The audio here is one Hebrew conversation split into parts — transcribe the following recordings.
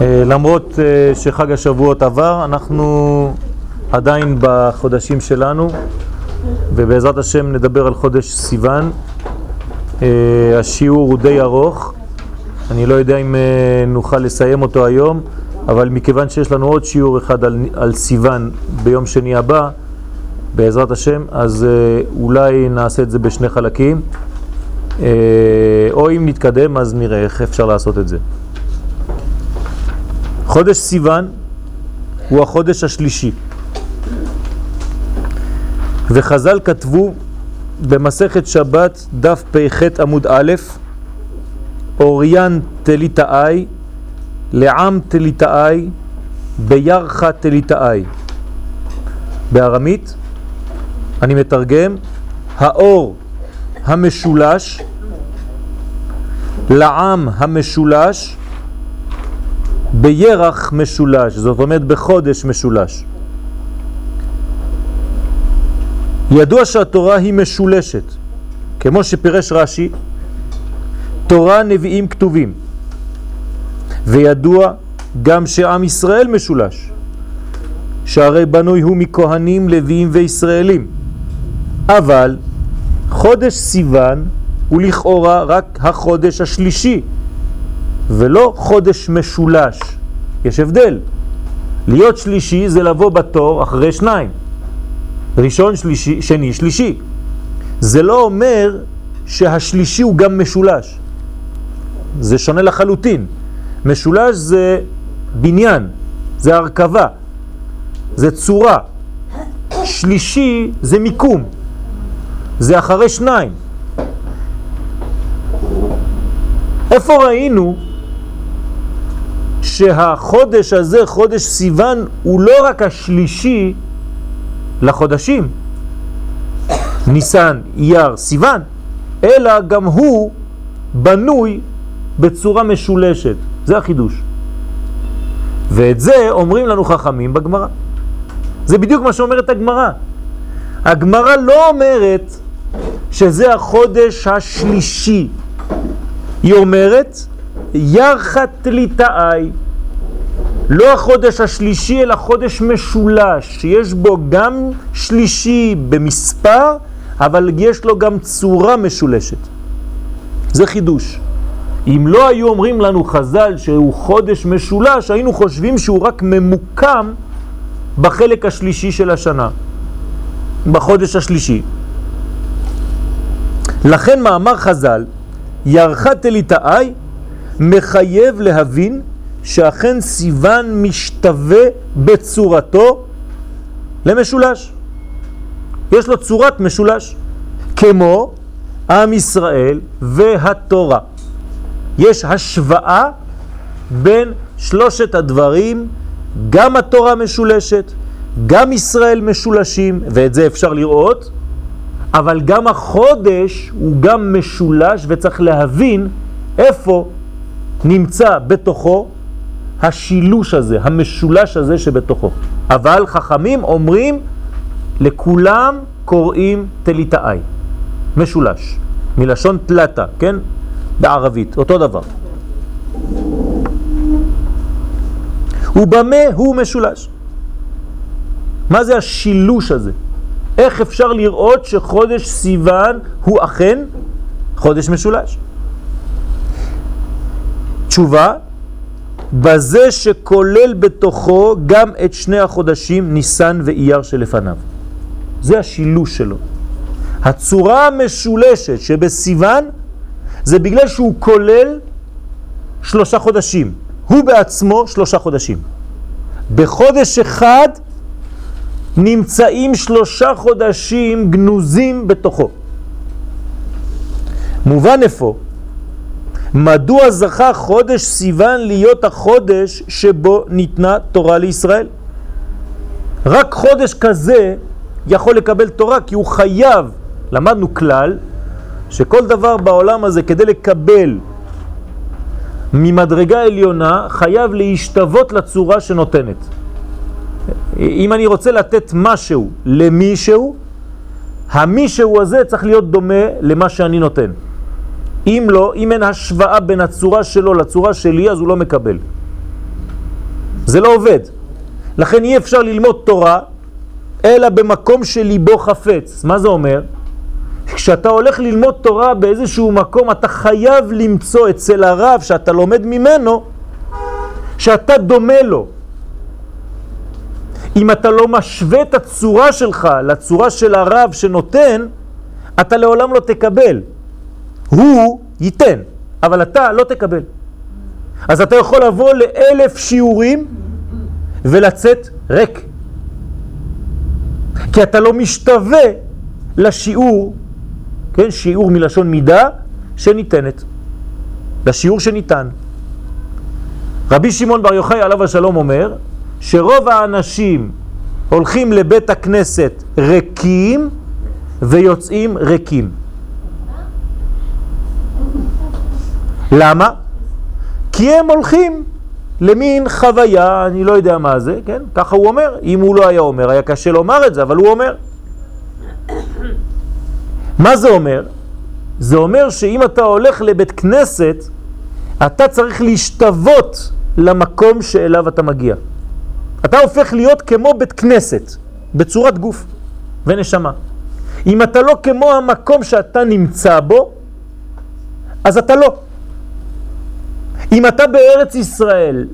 אה, למרות אה, שחג השבועות עבר, אנחנו עדיין בחודשים שלנו, ובעזרת השם נדבר על חודש סיוון. אה, השיעור הוא די ארוך, אני לא יודע אם נוכל לסיים אותו היום, אבל מכיוון שיש לנו עוד שיעור אחד על, על סיוון ביום שני הבא, בעזרת השם, אז אולי נעשה את זה בשני חלקים, או אם נתקדם אז נראה איך אפשר לעשות את זה. חודש סיוון הוא החודש השלישי. וחז"ל כתבו במסכת שבת דף פ"ח עמוד א', אוריין תליטאי, לעם תליטאי, בירחה תליטאי. בארמית, אני מתרגם, האור המשולש, לעם המשולש, בירח משולש, זאת אומרת בחודש משולש. ידוע שהתורה היא משולשת, כמו שפירש רש"י, תורה, נביאים, כתובים. וידוע גם שעם ישראל משולש, שהרי בנוי הוא מכהנים, לוויים וישראלים. אבל חודש סיוון הוא לכאורה רק החודש השלישי ולא חודש משולש. יש הבדל. להיות שלישי זה לבוא בתור אחרי שניים. ראשון, שלישי, שני, שלישי. זה לא אומר שהשלישי הוא גם משולש. זה שונה לחלוטין. משולש זה בניין, זה הרכבה, זה צורה. שלישי זה מיקום, זה אחרי שניים. איפה ראינו שהחודש הזה, חודש סיוון, הוא לא רק השלישי לחודשים, ניסן, אייר, סיוון, אלא גם הוא בנוי בצורה משולשת. זה החידוש. ואת זה אומרים לנו חכמים בגמרא. זה בדיוק מה שאומרת הגמרא. הגמרא לא אומרת שזה החודש השלישי. היא אומרת, ירחת ליטאי, לא החודש השלישי, אלא חודש משולש, שיש בו גם שלישי במספר, אבל יש לו גם צורה משולשת. זה חידוש. אם לא היו אומרים לנו חז"ל שהוא חודש משולש, היינו חושבים שהוא רק ממוקם בחלק השלישי של השנה, בחודש השלישי. לכן מאמר חז"ל, ירחת אליטאי, מחייב להבין שאכן סיוון משתווה בצורתו למשולש. יש לו צורת משולש, כמו עם ישראל והתורה. יש השוואה בין שלושת הדברים, גם התורה משולשת, גם ישראל משולשים, ואת זה אפשר לראות, אבל גם החודש הוא גם משולש, וצריך להבין איפה נמצא בתוכו השילוש הזה, המשולש הזה שבתוכו. אבל חכמים אומרים, לכולם קוראים תליטאי, משולש, מלשון תלתה, כן? בערבית, אותו דבר. ובמה הוא משולש? מה זה השילוש הזה? איך אפשר לראות שחודש סיוון הוא אכן חודש משולש? תשובה, בזה שכולל בתוכו גם את שני החודשים ניסן ואייר שלפניו. זה השילוש שלו. הצורה המשולשת שבסיוון זה בגלל שהוא כולל שלושה חודשים. הוא בעצמו שלושה חודשים. בחודש אחד נמצאים שלושה חודשים גנוזים בתוכו. מובן איפה? מדוע זכה חודש סיוון להיות החודש שבו ניתנה תורה לישראל? רק חודש כזה יכול לקבל תורה כי הוא חייב, למדנו כלל, שכל דבר בעולם הזה כדי לקבל ממדרגה עליונה חייב להשתוות לצורה שנותנת. אם אני רוצה לתת משהו למישהו, המישהו הזה צריך להיות דומה למה שאני נותן. אם לא, אם אין השוואה בין הצורה שלו לצורה שלי, אז הוא לא מקבל. זה לא עובד. לכן אי אפשר ללמוד תורה אלא במקום שליבו חפץ. מה זה אומר? כשאתה הולך ללמוד תורה באיזשהו מקום, אתה חייב למצוא אצל הרב שאתה לומד ממנו, שאתה דומה לו. אם אתה לא משווה את הצורה שלך לצורה של הרב שנותן, אתה לעולם לא תקבל. הוא ייתן, אבל אתה לא תקבל. אז אתה יכול לבוא לאלף שיעורים ולצאת ריק. כי אתה לא משתווה לשיעור, כן, שיעור מלשון מידה שניתנת, לשיעור שניתן. רבי שמעון בר יוחאי עליו השלום אומר שרוב האנשים הולכים לבית הכנסת ריקים ויוצאים ריקים. למה? כי הם הולכים למין חוויה, אני לא יודע מה זה, כן? ככה הוא אומר. אם הוא לא היה אומר, היה קשה לומר את זה, אבל הוא אומר. מה זה אומר? זה אומר שאם אתה הולך לבית כנסת, אתה צריך להשתוות למקום שאליו אתה מגיע. אתה הופך להיות כמו בית כנסת, בצורת גוף ונשמה. אם אתה לא כמו המקום שאתה נמצא בו, אז אתה לא. אם אתה בארץ ישראל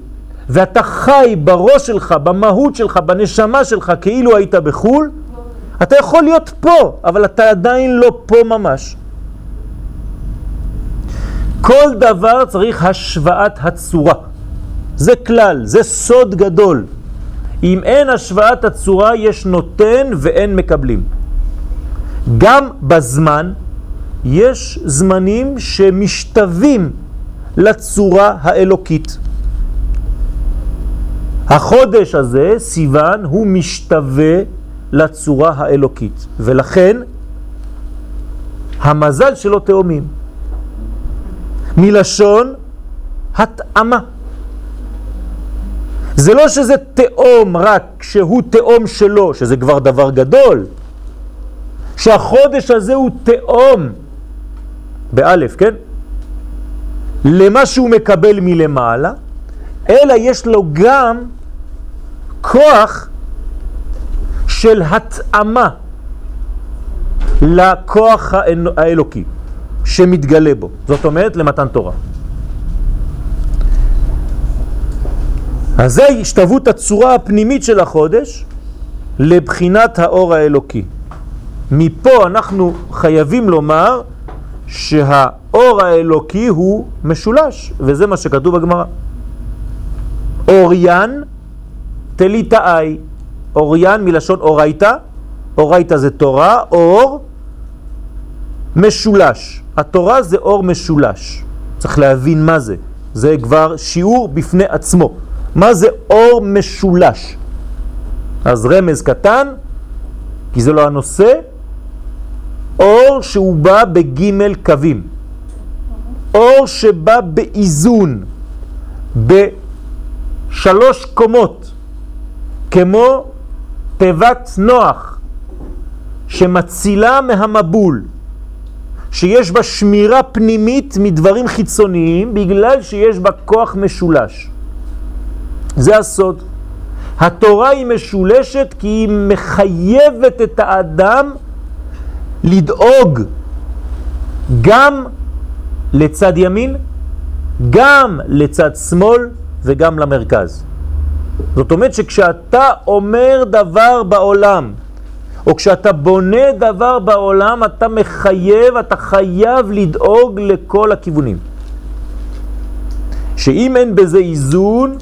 ואתה חי בראש שלך, במהות שלך, בנשמה שלך, כאילו היית בחו"ל, אתה יכול להיות פה, אבל אתה עדיין לא פה ממש. כל דבר צריך השוואת הצורה. זה כלל, זה סוד גדול. אם אין השוואת הצורה, יש נותן ואין מקבלים. גם בזמן יש זמנים שמשתווים לצורה האלוקית. החודש הזה, סיוון, הוא משתווה לצורה האלוקית, ולכן המזל שלו תאומים. מלשון התאמה. זה לא שזה תאום רק שהוא תאום שלו, שזה כבר דבר גדול, שהחודש הזה הוא תאום, באלף, כן? למה שהוא מקבל מלמעלה, אלא יש לו גם כוח של התאמה לכוח האלוקי שמתגלה בו, זאת אומרת למתן תורה. אז זה השתוות הצורה הפנימית של החודש לבחינת האור האלוקי. מפה אנחנו חייבים לומר שהאור האלוקי הוא משולש, וזה מה שכתוב בגמרא. אוריין תליטאי, אוריין מלשון אורייתא, אורייתא זה תורה, אור משולש. התורה זה אור משולש. צריך להבין מה זה. זה כבר שיעור בפני עצמו. מה זה אור משולש? אז רמז קטן, כי זה לא הנושא, אור שהוא בא בגימל קווים. אור שבא באיזון, בשלוש קומות, כמו תיבת נוח, שמצילה מהמבול, שיש בה שמירה פנימית מדברים חיצוניים, בגלל שיש בה כוח משולש. זה הסוד. התורה היא משולשת כי היא מחייבת את האדם לדאוג גם לצד ימין, גם לצד שמאל וגם למרכז. זאת אומרת שכשאתה אומר דבר בעולם, או כשאתה בונה דבר בעולם, אתה מחייב, אתה חייב לדאוג לכל הכיוונים. שאם אין בזה איזון,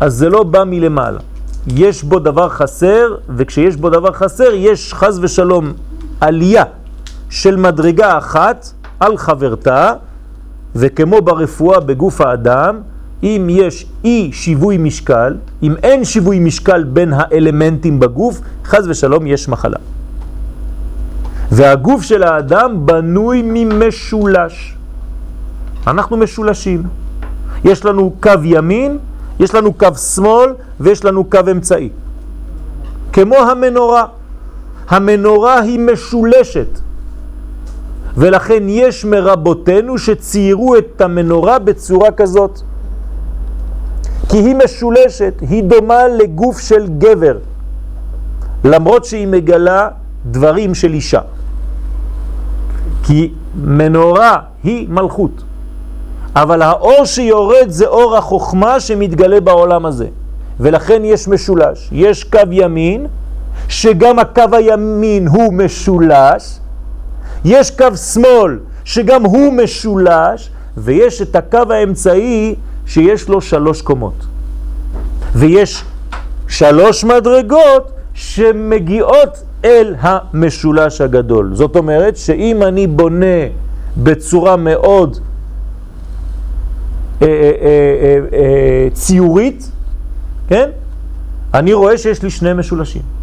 אז זה לא בא מלמעלה. יש בו דבר חסר, וכשיש בו דבר חסר, יש חז ושלום עלייה של מדרגה אחת על חברתה, וכמו ברפואה בגוף האדם, אם יש אי שיווי משקל, אם אין שיווי משקל בין האלמנטים בגוף, חז ושלום יש מחלה. והגוף של האדם בנוי ממשולש. אנחנו משולשים. יש לנו קו ימין, יש לנו קו שמאל ויש לנו קו אמצעי. כמו המנורה. המנורה היא משולשת. ולכן יש מרבותינו שציירו את המנורה בצורה כזאת. כי היא משולשת, היא דומה לגוף של גבר, למרות שהיא מגלה דברים של אישה. כי מנורה היא מלכות, אבל האור שיורד זה אור החוכמה שמתגלה בעולם הזה, ולכן יש משולש. יש קו ימין, שגם הקו הימין הוא משולש, יש קו שמאל שגם הוא משולש, ויש את הקו האמצעי שיש לו שלוש קומות. ויש שלוש מדרגות שמגיעות אל המשולש הגדול. זאת אומרת שאם אני בונה בצורה מאוד אה, אה, אה, ציורית, כן? אני רואה שיש לי שני משולשים.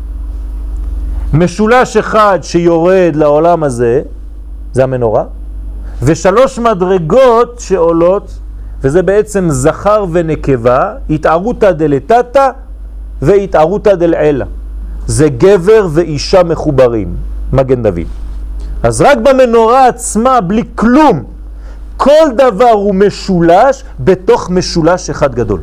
משולש אחד שיורד לעולם הזה, זה המנורה, ושלוש מדרגות שעולות, וזה בעצם זכר ונקבה, התערותא דלתתא והתערותא דלעילא. זה גבר ואישה מחוברים, מגן דוד. אז רק במנורה עצמה, בלי כלום, כל דבר הוא משולש בתוך משולש אחד גדול.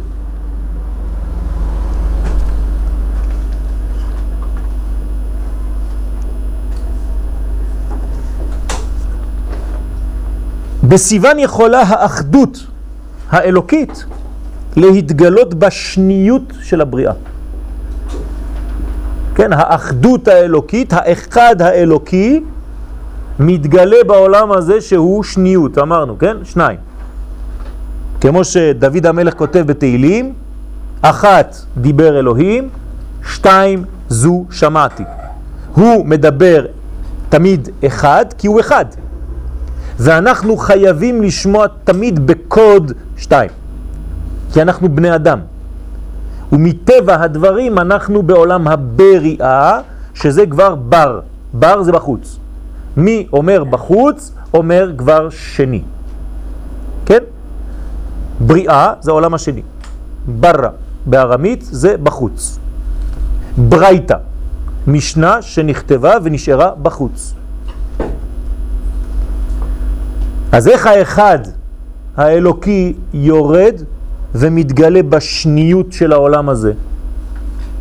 בסיוון יכולה האחדות האלוקית להתגלות בשניות של הבריאה. כן, האחדות האלוקית, האחד האלוקי, מתגלה בעולם הזה שהוא שניות, אמרנו, כן? שניים. כמו שדוד המלך כותב בתהילים, אחת דיבר אלוהים, שתיים זו שמעתי. הוא מדבר תמיד אחד, כי הוא אחד. ואנחנו חייבים לשמוע תמיד בקוד שתיים, כי אנחנו בני אדם. ומטבע הדברים אנחנו בעולם הבריאה, שזה כבר בר. בר זה בחוץ. מי אומר בחוץ, אומר כבר שני. כן? בריאה זה העולם השני. ברא בארמית זה בחוץ. ברייתא, משנה שנכתבה ונשארה בחוץ. אז איך האחד האלוקי יורד ומתגלה בשניות של העולם הזה?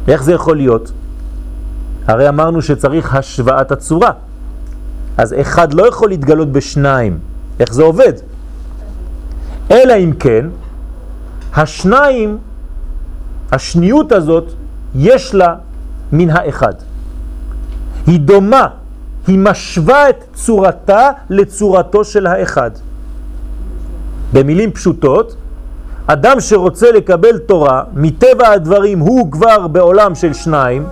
איך זה יכול להיות? הרי אמרנו שצריך השוואת הצורה. אז אחד לא יכול להתגלות בשניים. איך זה עובד? אלא אם כן, השניים, השניות הזאת, יש לה מן האחד. היא דומה היא משווה את צורתה לצורתו של האחד. במילים פשוטות, אדם שרוצה לקבל תורה, מטבע הדברים הוא כבר בעולם של שניים,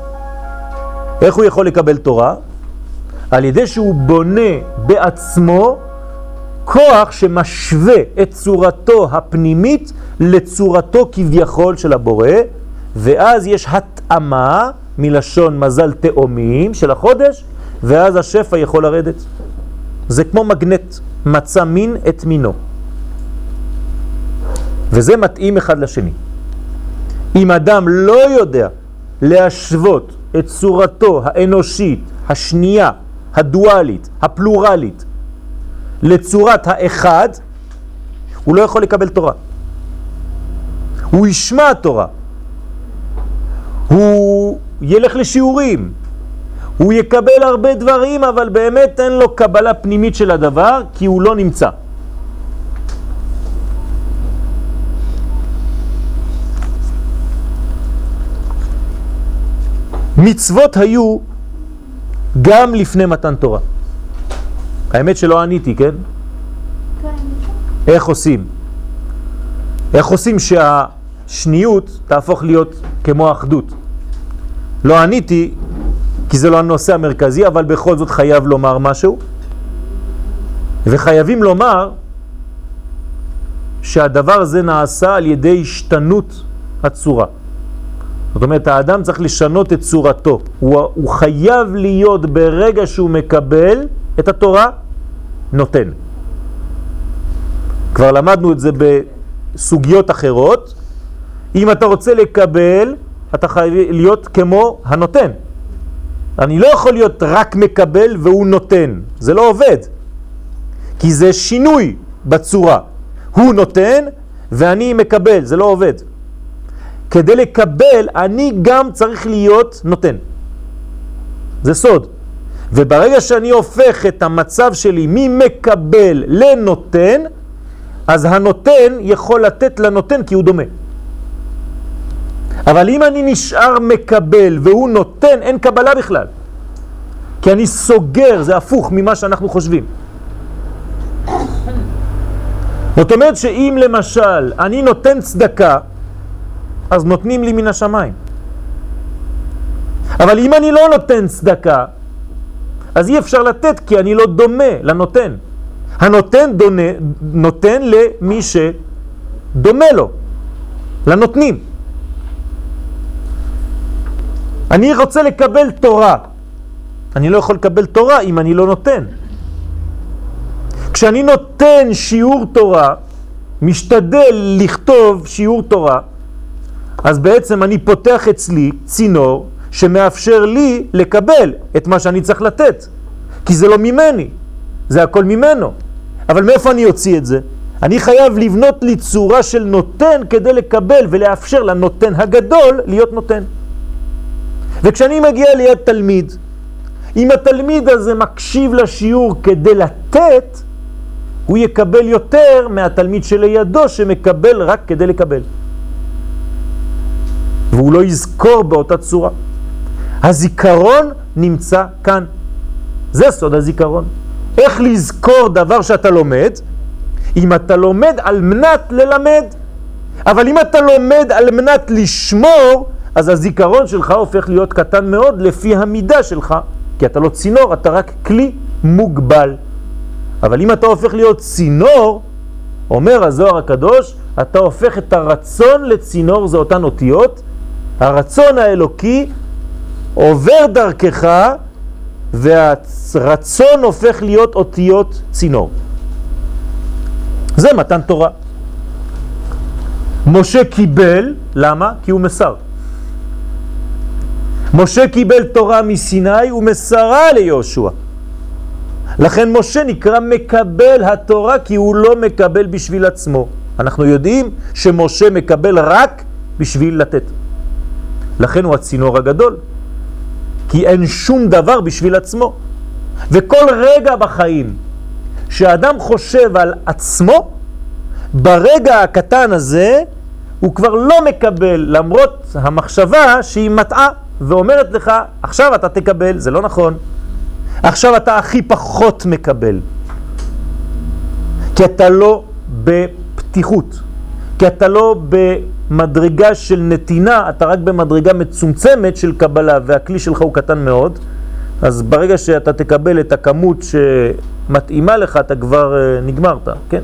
איך הוא יכול לקבל תורה? על ידי שהוא בונה בעצמו כוח שמשווה את צורתו הפנימית לצורתו כביכול של הבורא, ואז יש התאמה מלשון מזל תאומים של החודש, ואז השפע יכול לרדת. זה כמו מגנט, מצא מין את מינו. וזה מתאים אחד לשני. אם אדם לא יודע להשוות את צורתו האנושית, השנייה, הדואלית, הפלורלית, לצורת האחד, הוא לא יכול לקבל תורה. הוא ישמע תורה. הוא ילך לשיעורים, הוא יקבל הרבה דברים, אבל באמת אין לו קבלה פנימית של הדבר, כי הוא לא נמצא. מצוות היו גם לפני מתן תורה. האמת שלא עניתי, כן? איך עושים? איך עושים שהשניות תהפוך להיות כמו האחדות? לא עניתי כי זה לא הנושא המרכזי, אבל בכל זאת חייב לומר משהו. וחייבים לומר שהדבר הזה נעשה על ידי השתנות הצורה. זאת אומרת, האדם צריך לשנות את צורתו. הוא, הוא חייב להיות ברגע שהוא מקבל את התורה, נותן. כבר למדנו את זה בסוגיות אחרות. אם אתה רוצה לקבל, אתה חייב להיות כמו הנותן. אני לא יכול להיות רק מקבל והוא נותן, זה לא עובד. כי זה שינוי בצורה. הוא נותן ואני מקבל, זה לא עובד. כדי לקבל, אני גם צריך להיות נותן. זה סוד. וברגע שאני הופך את המצב שלי ממקבל לנותן, אז הנותן יכול לתת לנותן כי הוא דומה. אבל אם אני נשאר מקבל והוא נותן, אין קבלה בכלל. כי אני סוגר, זה הפוך ממה שאנחנו חושבים. זאת אומרת שאם למשל אני נותן צדקה, אז נותנים לי מן השמיים. אבל אם אני לא נותן צדקה, אז אי אפשר לתת כי אני לא דומה לנותן. הנותן דונה, נותן למי שדומה לו, לנותנים. אני רוצה לקבל תורה. אני לא יכול לקבל תורה אם אני לא נותן. כשאני נותן שיעור תורה, משתדל לכתוב שיעור תורה, אז בעצם אני פותח אצלי צינור שמאפשר לי לקבל את מה שאני צריך לתת. כי זה לא ממני, זה הכל ממנו. אבל מאיפה אני אוציא את זה? אני חייב לבנות לי צורה של נותן כדי לקבל ולאפשר לנותן הגדול להיות נותן. וכשאני מגיע ליד תלמיד, אם התלמיד הזה מקשיב לשיעור כדי לתת, הוא יקבל יותר מהתלמיד שלידו שמקבל רק כדי לקבל. והוא לא יזכור באותה צורה. הזיכרון נמצא כאן. זה סוד הזיכרון. איך לזכור דבר שאתה לומד? אם אתה לומד על מנת ללמד. אבל אם אתה לומד על מנת לשמור, אז הזיכרון שלך הופך להיות קטן מאוד לפי המידה שלך, כי אתה לא צינור, אתה רק כלי מוגבל. אבל אם אתה הופך להיות צינור, אומר הזוהר הקדוש, אתה הופך את הרצון לצינור, זה אותן אותיות, הרצון האלוקי עובר דרכך והרצון הופך להיות אותיות צינור. זה מתן תורה. משה קיבל, למה? כי הוא מסר. משה קיבל תורה מסיני ומסרה ליהושע. לכן משה נקרא מקבל התורה כי הוא לא מקבל בשביל עצמו. אנחנו יודעים שמשה מקבל רק בשביל לתת. לכן הוא הצינור הגדול. כי אין שום דבר בשביל עצמו. וכל רגע בחיים שאדם חושב על עצמו, ברגע הקטן הזה הוא כבר לא מקבל, למרות המחשבה שהיא מטעה ואומרת לך, עכשיו אתה תקבל, זה לא נכון. עכשיו אתה הכי פחות מקבל. כי אתה לא בפתיחות, כי אתה לא במדרגה של נתינה, אתה רק במדרגה מצומצמת של קבלה, והכלי שלך הוא קטן מאוד, אז ברגע שאתה תקבל את הכמות שמתאימה לך, אתה כבר אה, נגמרת, כן?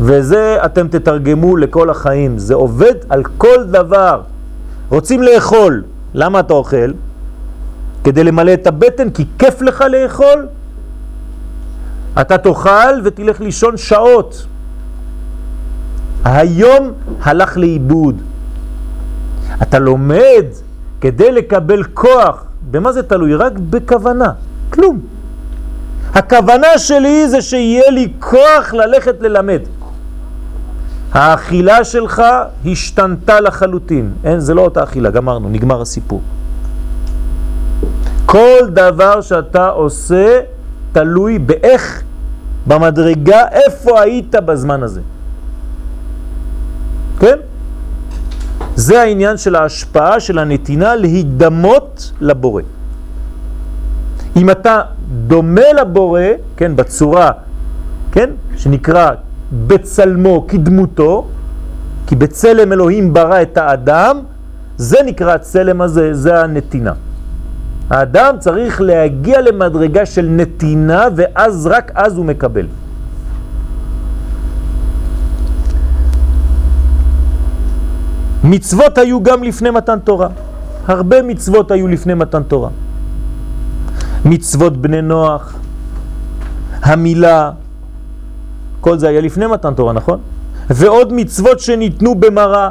וזה אתם תתרגמו לכל החיים, זה עובד על כל דבר. רוצים לאכול, למה אתה אוכל? כדי למלא את הבטן, כי כיף לך לאכול? אתה תאכל ותלך לישון שעות. היום הלך לאיבוד. אתה לומד כדי לקבל כוח. במה זה תלוי? רק בכוונה. כלום. הכוונה שלי זה שיהיה לי כוח ללכת ללמד. האכילה שלך השתנתה לחלוטין. אין, זה לא אותה אכילה, גמרנו, נגמר הסיפור. כל דבר שאתה עושה תלוי באיך, במדרגה, איפה היית בזמן הזה. כן? זה העניין של ההשפעה של הנתינה להידמות לבורא. אם אתה דומה לבורא, כן, בצורה, כן, שנקרא בצלמו כדמותו, כי בצלם אלוהים ברא את האדם, זה נקרא הצלם הזה, זה הנתינה. האדם צריך להגיע למדרגה של נתינה, ואז רק אז הוא מקבל. מצוות היו גם לפני מתן תורה. הרבה מצוות היו לפני מתן תורה. מצוות בני נוח, המילה, כל זה היה לפני מתן תורה, נכון? ועוד מצוות שניתנו במראה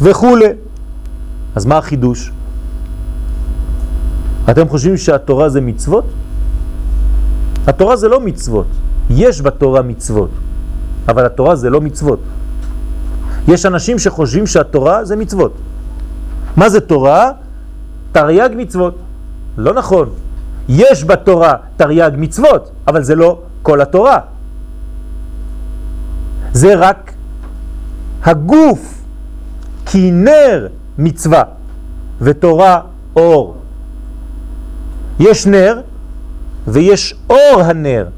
וכו'. אז מה החידוש? אתם חושבים שהתורה זה מצוות? התורה זה לא מצוות. יש בתורה מצוות, אבל התורה זה לא מצוות. יש אנשים שחושבים שהתורה זה מצוות. מה זה תורה? תרי"ג מצוות. לא נכון. יש בתורה תרי"ג מצוות, אבל זה לא כל התורה. זה רק הגוף, כי נר מצווה ותורה אור. יש נר ויש אור הנר,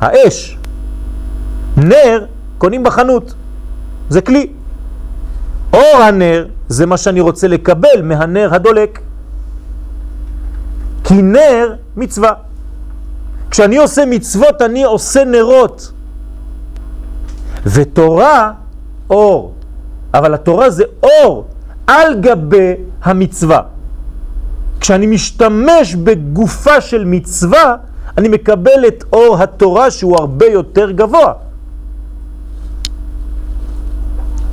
האש. נר קונים בחנות, זה כלי. אור הנר זה מה שאני רוצה לקבל מהנר הדולק. כי נר מצווה. כשאני עושה מצוות אני עושה נרות. ותורה אור. אבל התורה זה אור על גבי המצווה. כשאני משתמש בגופה של מצווה, אני מקבל את אור התורה שהוא הרבה יותר גבוה.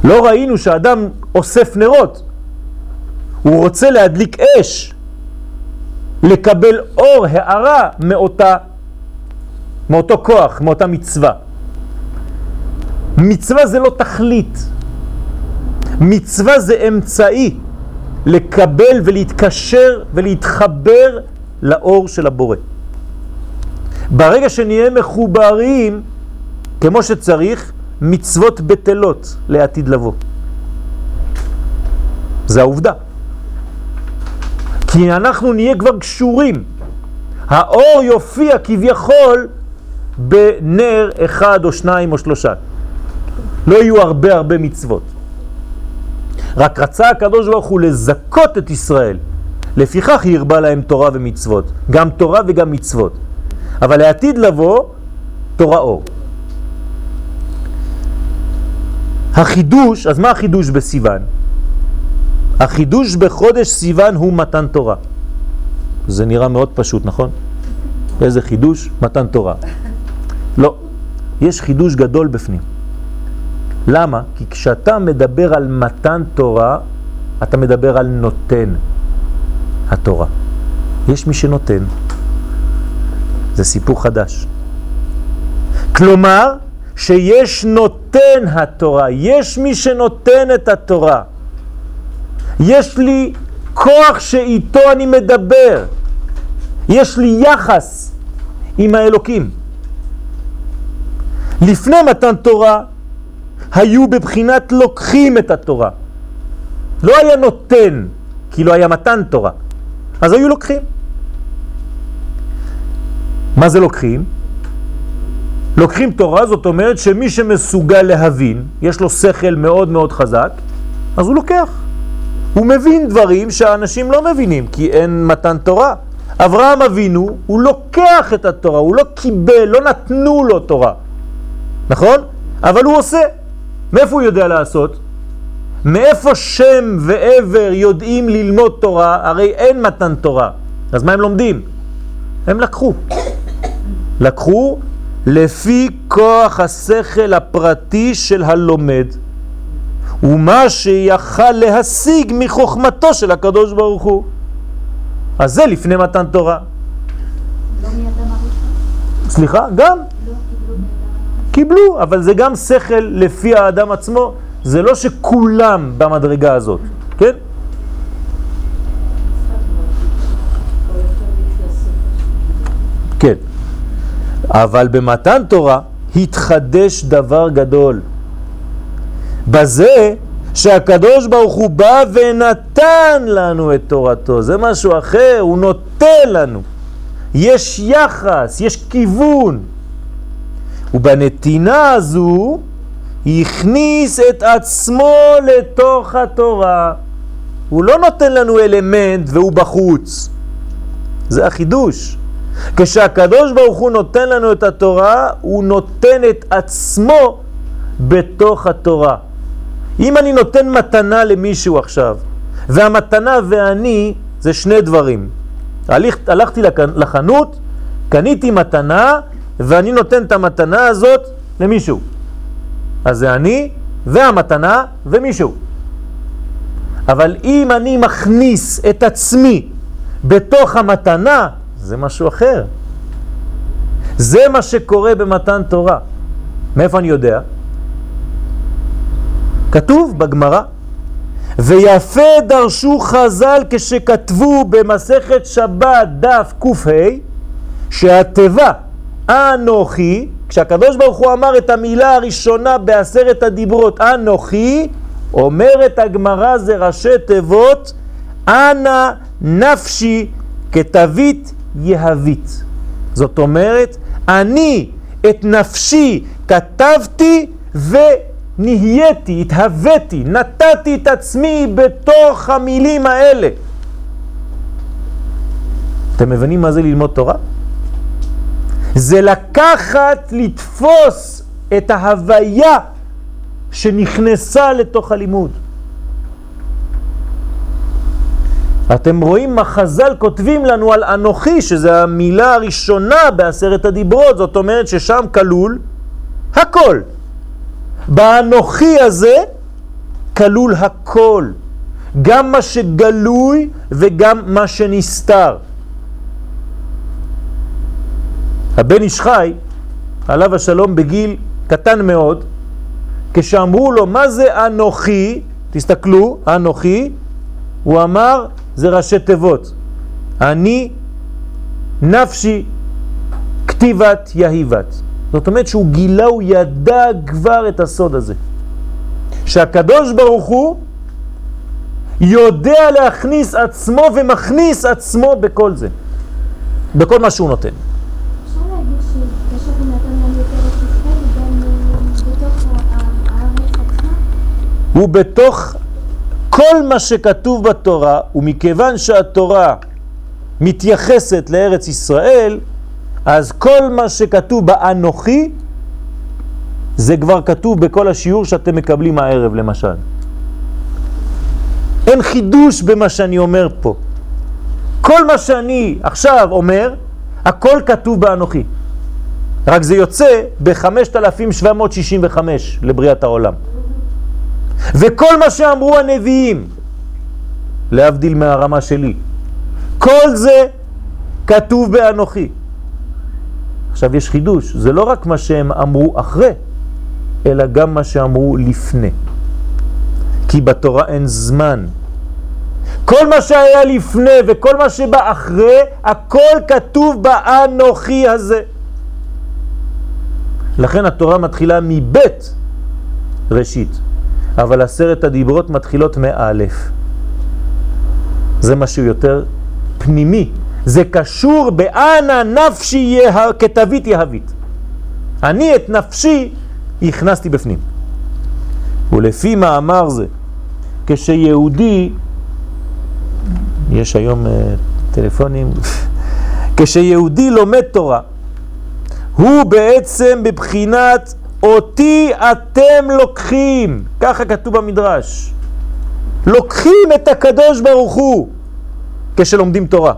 לא ראינו שאדם אוסף נרות, הוא רוצה להדליק אש, לקבל אור, הערה מאותה, מאותו כוח, מאותה מצווה. מצווה זה לא תכלית, מצווה זה אמצעי לקבל ולהתקשר ולהתחבר לאור של הבורא. ברגע שנהיה מחוברים כמו שצריך, מצוות בטלות לעתיד לבוא. זה העובדה. כי אנחנו נהיה כבר קשורים. האור יופיע כביכול בנר אחד או שניים או שלושה. לא יהיו הרבה הרבה מצוות. רק רצה הקדוש ברוך הוא לזכות את ישראל. לפיכך היא הרבה להם תורה ומצוות. גם תורה וגם מצוות. אבל לעתיד לבוא, תורה אור. החידוש, אז מה החידוש בסיוון? החידוש בחודש סיוון הוא מתן תורה. זה נראה מאוד פשוט, נכון? איזה חידוש? מתן תורה. לא, יש חידוש גדול בפנים. למה? כי כשאתה מדבר על מתן תורה, אתה מדבר על נותן התורה. יש מי שנותן. זה סיפור חדש. כלומר, שיש נותן התורה, יש מי שנותן את התורה. יש לי כוח שאיתו אני מדבר. יש לי יחס עם האלוקים. לפני מתן תורה היו בבחינת לוקחים את התורה. לא היה נותן, כי לא היה מתן תורה. אז היו לוקחים. מה זה לוקחים? לוקחים תורה, זאת אומרת שמי שמסוגל להבין, יש לו שכל מאוד מאוד חזק, אז הוא לוקח. הוא מבין דברים שהאנשים לא מבינים, כי אין מתן תורה. אברהם אבינו, הוא לוקח את התורה, הוא לא קיבל, לא נתנו לו תורה. נכון? אבל הוא עושה. מאיפה הוא יודע לעשות? מאיפה שם ועבר יודעים ללמוד תורה? הרי אין מתן תורה. אז מה הם לומדים? הם לקחו. לקחו לפי כוח השכל הפרטי של הלומד, ומה שיכל להשיג מחוכמתו של הקדוש ברוך הוא. אז זה לפני מתן תורה. לא סליחה? גם. לא קיבלו, אבל זה גם שכל לפי האדם עצמו, זה לא שכולם במדרגה הזאת, כן? כן. אבל במתן תורה התחדש דבר גדול. בזה שהקדוש ברוך הוא בא ונתן לנו את תורתו. זה משהו אחר, הוא נותן לנו. יש יחס, יש כיוון. ובנתינה הזו הכניס את עצמו לתוך התורה. הוא לא נותן לנו אלמנט והוא בחוץ. זה החידוש. כשהקדוש ברוך הוא נותן לנו את התורה, הוא נותן את עצמו בתוך התורה. אם אני נותן מתנה למישהו עכשיו, והמתנה ואני זה שני דברים. הלכ, הלכתי לחנות, קניתי מתנה, ואני נותן את המתנה הזאת למישהו. אז זה אני והמתנה ומישהו. אבל אם אני מכניס את עצמי בתוך המתנה, זה משהו אחר. זה מה שקורה במתן תורה. מאיפה אני יודע? כתוב בגמרא, ויפה דרשו חז"ל כשכתבו במסכת שבת דף קה שהתיבה אנוכי, כשהקדוש ברוך הוא אמר את המילה הראשונה בעשרת הדיברות אנוכי, אומרת הגמרא זה ראשי תיבות אנא נפשי כתבית יהבית. זאת אומרת, אני את נפשי כתבתי ונהייתי, התהוויתי, נתתי את עצמי בתוך המילים האלה. אתם מבינים מה זה ללמוד תורה? זה לקחת, לתפוס את ההוויה שנכנסה לתוך הלימוד. אתם רואים מה חז"ל כותבים לנו על אנוכי, שזה המילה הראשונה בעשרת הדיברות, זאת אומרת ששם כלול הכל. באנוכי הזה כלול הכל, גם מה שגלוי וגם מה שנסתר. הבן איש חי, עליו השלום בגיל קטן מאוד, כשאמרו לו מה זה אנוכי, תסתכלו, אנוכי, הוא אמר זה ראשי תיבות. אני נפשי כתיבת יהיבת. זאת אומרת שהוא גילה, הוא ידע כבר את הסוד הזה. שהקדוש ברוך הוא יודע להכניס עצמו ומכניס עצמו בכל זה. בכל מה שהוא נותן. הוא בתוך כל מה שכתוב בתורה, ומכיוון שהתורה מתייחסת לארץ ישראל, אז כל מה שכתוב באנוכי, זה כבר כתוב בכל השיעור שאתם מקבלים הערב למשל. אין חידוש במה שאני אומר פה. כל מה שאני עכשיו אומר, הכל כתוב באנוכי. רק זה יוצא ב-5765 לבריאת העולם. וכל מה שאמרו הנביאים, להבדיל מהרמה שלי, כל זה כתוב באנוכי. עכשיו יש חידוש, זה לא רק מה שהם אמרו אחרי, אלא גם מה שאמרו לפני. כי בתורה אין זמן. כל מה שהיה לפני וכל מה שבא אחרי, הכל כתוב באנוכי הזה. לכן התורה מתחילה מבית ראשית. אבל עשרת הדיברות מתחילות מאלף. זה משהו יותר פנימי. זה קשור באנה נפשי יה... כתבית יהבית. אני את נפשי הכנסתי בפנים. ולפי מאמר זה, כשיהודי, יש היום uh, טלפונים, כשיהודי לומד תורה, הוא בעצם בבחינת אותי אתם לוקחים, ככה כתוב במדרש. לוקחים את הקדוש ברוך הוא כשלומדים תורה.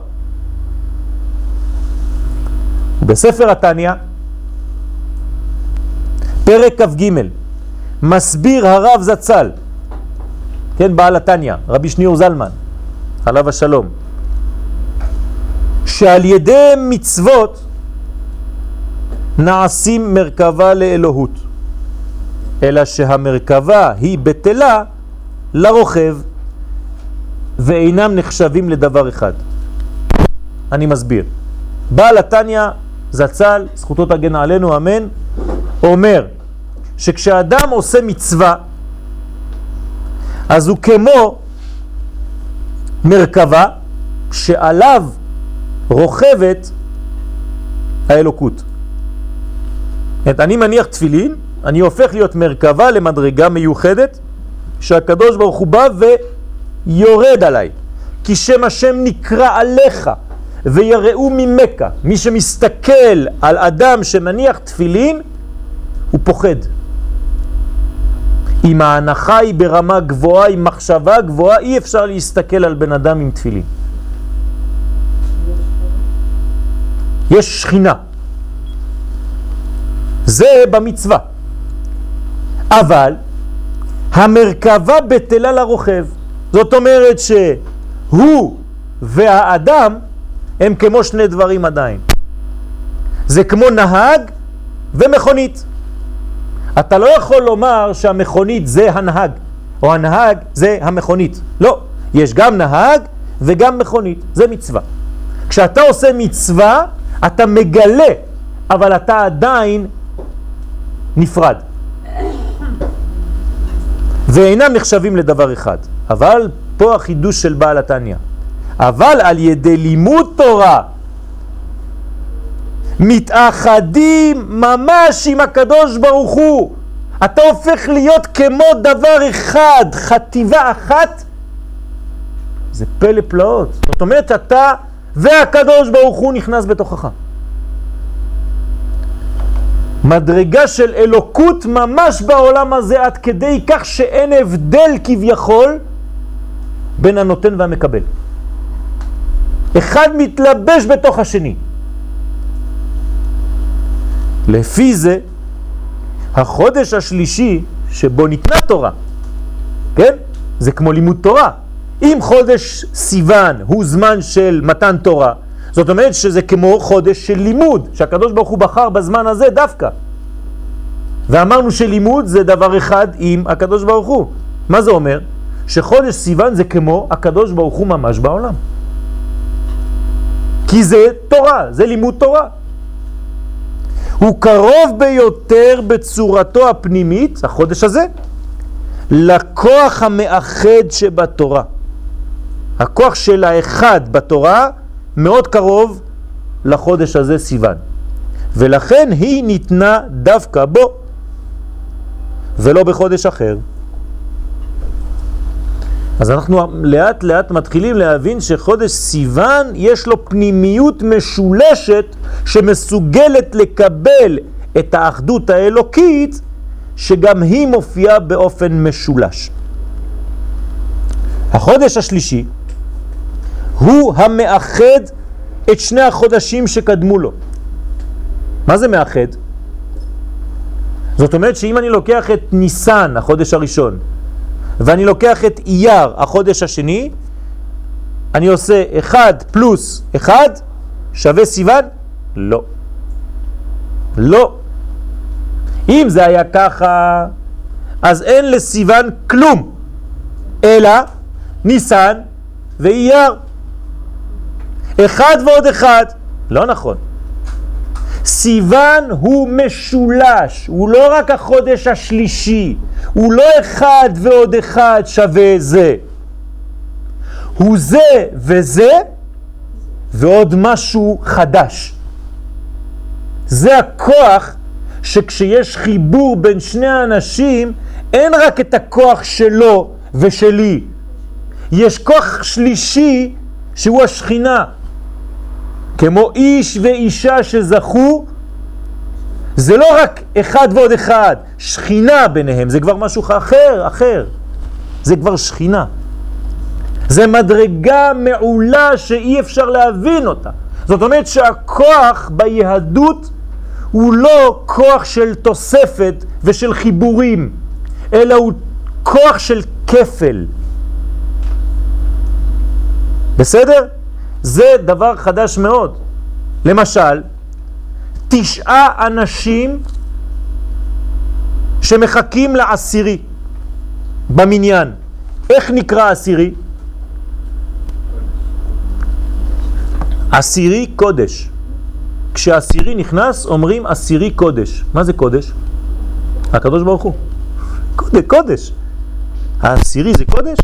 בספר התניא, פרק כ"ג, מסביר הרב זצ"ל, כן, בעל התניא, רבי שניאור זלמן, עליו השלום, שעל ידי מצוות נעשים מרכבה לאלוהות, אלא שהמרכבה היא בטלה לרוכב ואינם נחשבים לדבר אחד. אני מסביר. בעל התניא זצ"ל, זכותו תגן עלינו, אמן, אומר שכשאדם עושה מצווה, אז הוא כמו מרכבה שעליו רוכבת האלוקות. אני מניח תפילין, אני הופך להיות מרכבה למדרגה מיוחדת, שהקדוש ברוך הוא בא ויורד עליי. כי שם השם נקרא עליך, ויראו ממך. מי שמסתכל על אדם שמניח תפילין, הוא פוחד. אם ההנחה היא ברמה גבוהה, עם מחשבה גבוהה, אי אפשר להסתכל על בן אדם עם תפילין. יש שכינה. זה במצווה. אבל המרכבה בטלה לרוכב. זאת אומרת שהוא והאדם הם כמו שני דברים עדיין. זה כמו נהג ומכונית. אתה לא יכול לומר שהמכונית זה הנהג, או הנהג זה המכונית. לא, יש גם נהג וגם מכונית, זה מצווה. כשאתה עושה מצווה, אתה מגלה, אבל אתה עדיין נפרד. ואינם נחשבים לדבר אחד. אבל פה החידוש של בעל התניא. אבל על ידי לימוד תורה מתאחדים ממש עם הקדוש ברוך הוא. אתה הופך להיות כמו דבר אחד, חטיבה אחת. זה פלא פלאות. זאת אומרת, אתה והקדוש ברוך הוא נכנס בתוכך. מדרגה של אלוקות ממש בעולם הזה עד כדי כך שאין הבדל כביכול בין הנותן והמקבל. אחד מתלבש בתוך השני. לפי זה, החודש השלישי שבו ניתנה תורה, כן? זה כמו לימוד תורה. אם חודש סיוון הוא זמן של מתן תורה, זאת אומרת שזה כמו חודש של לימוד, שהקדוש ברוך הוא בחר בזמן הזה דווקא. ואמרנו שלימוד זה דבר אחד עם הקדוש ברוך הוא. מה זה אומר? שחודש סיוון זה כמו הקדוש ברוך הוא ממש בעולם. כי זה תורה, זה לימוד תורה. הוא קרוב ביותר בצורתו הפנימית, החודש הזה, לכוח המאחד שבתורה. הכוח של האחד בתורה מאוד קרוב לחודש הזה סיוון. ולכן היא ניתנה דווקא בו, ולא בחודש אחר. אז אנחנו לאט לאט מתחילים להבין שחודש סיוון יש לו פנימיות משולשת שמסוגלת לקבל את האחדות האלוקית שגם היא מופיעה באופן משולש. החודש השלישי הוא המאחד את שני החודשים שקדמו לו. מה זה מאחד? זאת אומרת שאם אני לוקח את ניסן, החודש הראשון, ואני לוקח את אייר, החודש השני, אני עושה 1 פלוס 1 שווה סיוון? לא. לא. אם זה היה ככה, אז אין לסיוון כלום, אלא ניסן ואייר. אחד ועוד אחד. לא נכון. סיוון הוא משולש, הוא לא רק החודש השלישי, הוא לא אחד ועוד אחד שווה זה. הוא זה וזה ועוד משהו חדש. זה הכוח שכשיש חיבור בין שני האנשים, אין רק את הכוח שלו ושלי. יש כוח שלישי שהוא השכינה. כמו איש ואישה שזכו, זה לא רק אחד ועוד אחד, שכינה ביניהם, זה כבר משהו אחר, אחר. זה כבר שכינה. זה מדרגה מעולה שאי אפשר להבין אותה. זאת אומרת שהכוח ביהדות הוא לא כוח של תוספת ושל חיבורים, אלא הוא כוח של כפל. בסדר? זה דבר חדש מאוד. למשל, תשעה אנשים שמחכים לעשירי במניין. איך נקרא עשירי? עשירי קודש. כשעשירי נכנס אומרים עשירי קודש. מה זה קודש? הקדוש ברוך הוא. קודש, קודש. העשירי זה קודש?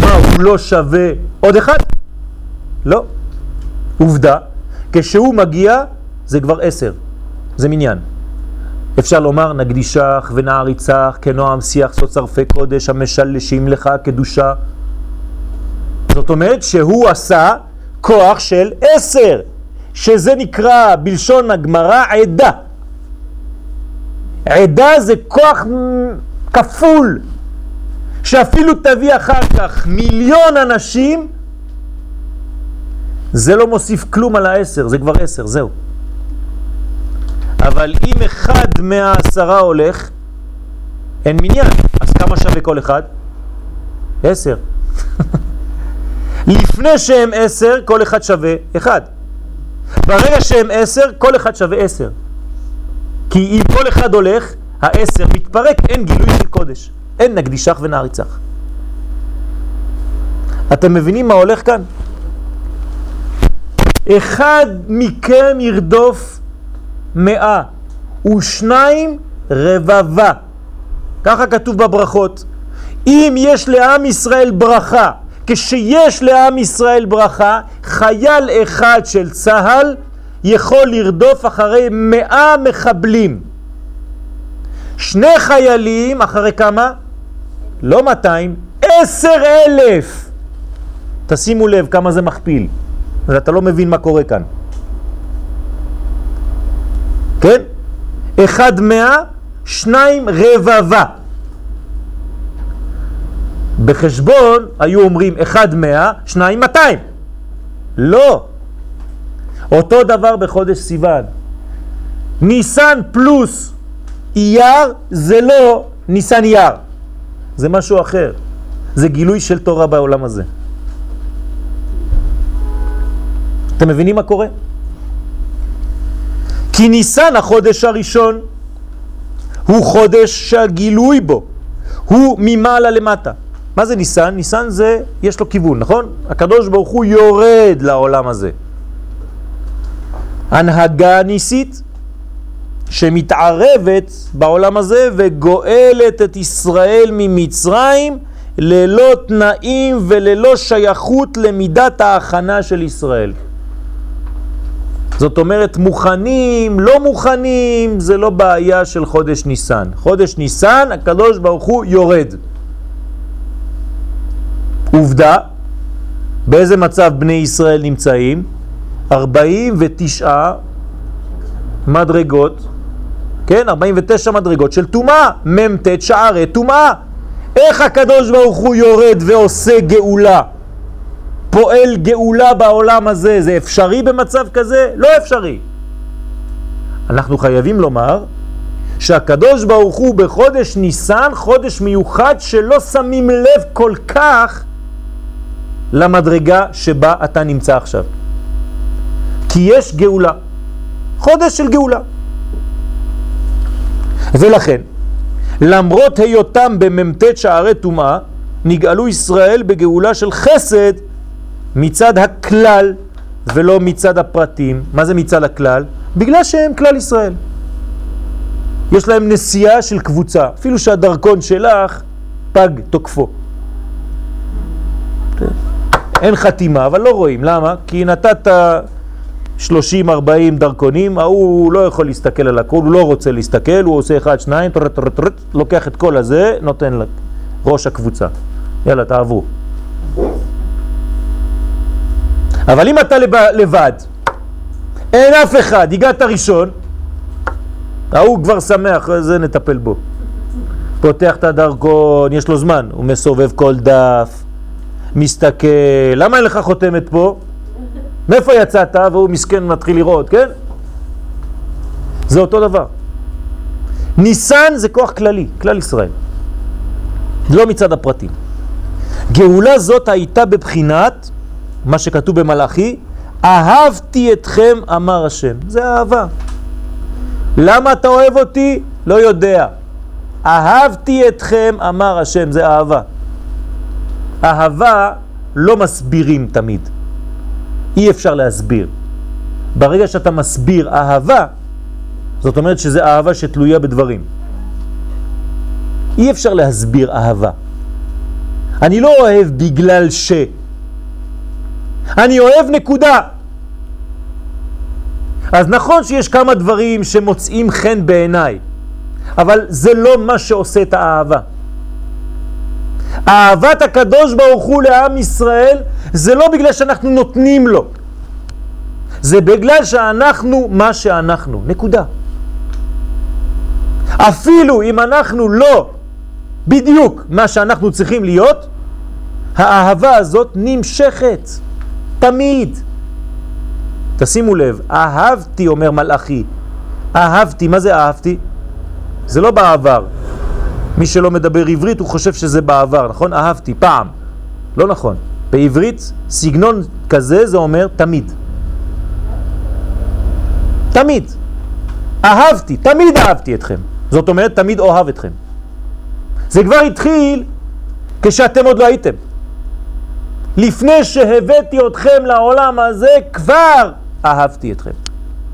מה, הוא לא שווה עוד אחד? לא. עובדה, כשהוא מגיע זה כבר עשר, זה מניין. אפשר לומר נקדישך ונעריצך כנועם שיח סוצרפי קודש המשלשים לך קדושה. זאת אומרת שהוא עשה כוח של עשר, שזה נקרא בלשון הגמרא עדה. עדה זה כוח כפול, שאפילו תביא אחר כך מיליון אנשים, זה לא מוסיף כלום על העשר, זה כבר עשר, זהו. אבל אם אחד מהעשרה הולך, אין מניין. אז כמה שווה כל אחד? עשר. לפני שהם עשר, כל אחד שווה אחד. ברגע שהם עשר, כל אחד שווה עשר. כי אם כל אחד הולך, העשר מתפרק, אין גילוי של קודש. אין נקדישך ונעריצך. אתם מבינים מה הולך כאן? אחד מכם ירדוף מאה ושניים רבבה. ככה כתוב בברכות. אם יש לעם ישראל ברכה, כשיש לעם ישראל ברכה, חייל אחד של צה"ל יכול לרדוף אחרי מאה מחבלים. שני חיילים, אחרי כמה? לא 200, עשר אלף. תשימו לב כמה זה מכפיל. אתה לא מבין מה קורה כאן. כן? אחד מאה, שניים רבבה. בחשבון היו אומרים אחד מאה, שניים מאתיים. לא. אותו דבר בחודש סיוון. ניסן פלוס אייר זה לא ניסן אייר, זה משהו אחר. זה גילוי של תורה בעולם הזה. אתם מבינים מה קורה? כי ניסן החודש הראשון הוא חודש שהגילוי בו הוא ממעלה למטה. מה זה ניסן? ניסן זה, יש לו כיוון, נכון? הקדוש ברוך הוא יורד לעולם הזה. הנהגה ניסית שמתערבת בעולם הזה וגואלת את ישראל ממצרים ללא תנאים וללא שייכות למידת ההכנה של ישראל. זאת אומרת, מוכנים, לא מוכנים, זה לא בעיה של חודש ניסן. חודש ניסן, הקדוש ברוך הוא יורד. עובדה, באיזה מצב בני ישראל נמצאים? 49 מדרגות, כן? 49 מדרגות של טומאה, מ"ט שערי טומאה. איך הקדוש ברוך הוא יורד ועושה גאולה? פועל גאולה בעולם הזה, זה אפשרי במצב כזה? לא אפשרי. אנחנו חייבים לומר שהקדוש ברוך הוא בחודש ניסן, חודש מיוחד שלא שמים לב כל כך למדרגה שבה אתה נמצא עכשיו. כי יש גאולה, חודש של גאולה. ולכן, למרות היותם במ"ט שערי טומאה, נגאלו ישראל בגאולה של חסד מצד הכלל ולא מצד הפרטים. מה זה מצד הכלל? בגלל שהם כלל ישראל. יש להם נסיעה של קבוצה, אפילו שהדרכון שלך פג תוקפו. אין חתימה, אבל לא רואים. למה? כי נתת 30-40 דרכונים, ההוא לא יכול להסתכל על הכל, הוא לא רוצה להסתכל, הוא עושה אחד, שניים, טרט, לוקח את כל הזה, נותן לראש הקבוצה. יאללה, תעברו. אבל אם אתה לבד, אין אף אחד, הגעת ראשון, ההוא כבר שמח, זה נטפל בו. פותח את הדרכון, יש לו זמן, הוא מסובב כל דף, מסתכל, למה אין לך חותמת פה? מאיפה יצאת? והוא מסכן מתחיל לראות, כן? זה אותו דבר. ניסן זה כוח כללי, כלל ישראל. לא מצד הפרטים. גאולה זאת הייתה בבחינת מה שכתוב במלאכי, אהבתי אתכם, אמר השם. זה אהבה. למה אתה אוהב אותי? לא יודע. אהבתי אתכם, אמר השם, זה אהבה. אהבה לא מסבירים תמיד. אי אפשר להסביר. ברגע שאתה מסביר אהבה, זאת אומרת שזה אהבה שתלויה בדברים. אי אפשר להסביר אהבה. אני לא אוהב בגלל ש... אני אוהב נקודה. אז נכון שיש כמה דברים שמוצאים חן בעיניי, אבל זה לא מה שעושה את האהבה. אהבת הקדוש ברוך הוא לעם ישראל זה לא בגלל שאנחנו נותנים לו, זה בגלל שאנחנו מה שאנחנו, נקודה. אפילו אם אנחנו לא בדיוק מה שאנחנו צריכים להיות, האהבה הזאת נמשכת. תמיד. תשימו לב, אהבתי, אומר מלאכי. אהבתי, מה זה אהבתי? זה לא בעבר. מי שלא מדבר עברית הוא חושב שזה בעבר, נכון? אהבתי, פעם. לא נכון. בעברית, סגנון כזה זה אומר תמיד. תמיד. אהבתי, תמיד אהבתי אתכם. זאת אומרת, תמיד אוהב אתכם. זה כבר התחיל כשאתם עוד לא הייתם. לפני שהבאתי אתכם לעולם הזה, כבר אהבתי אתכם.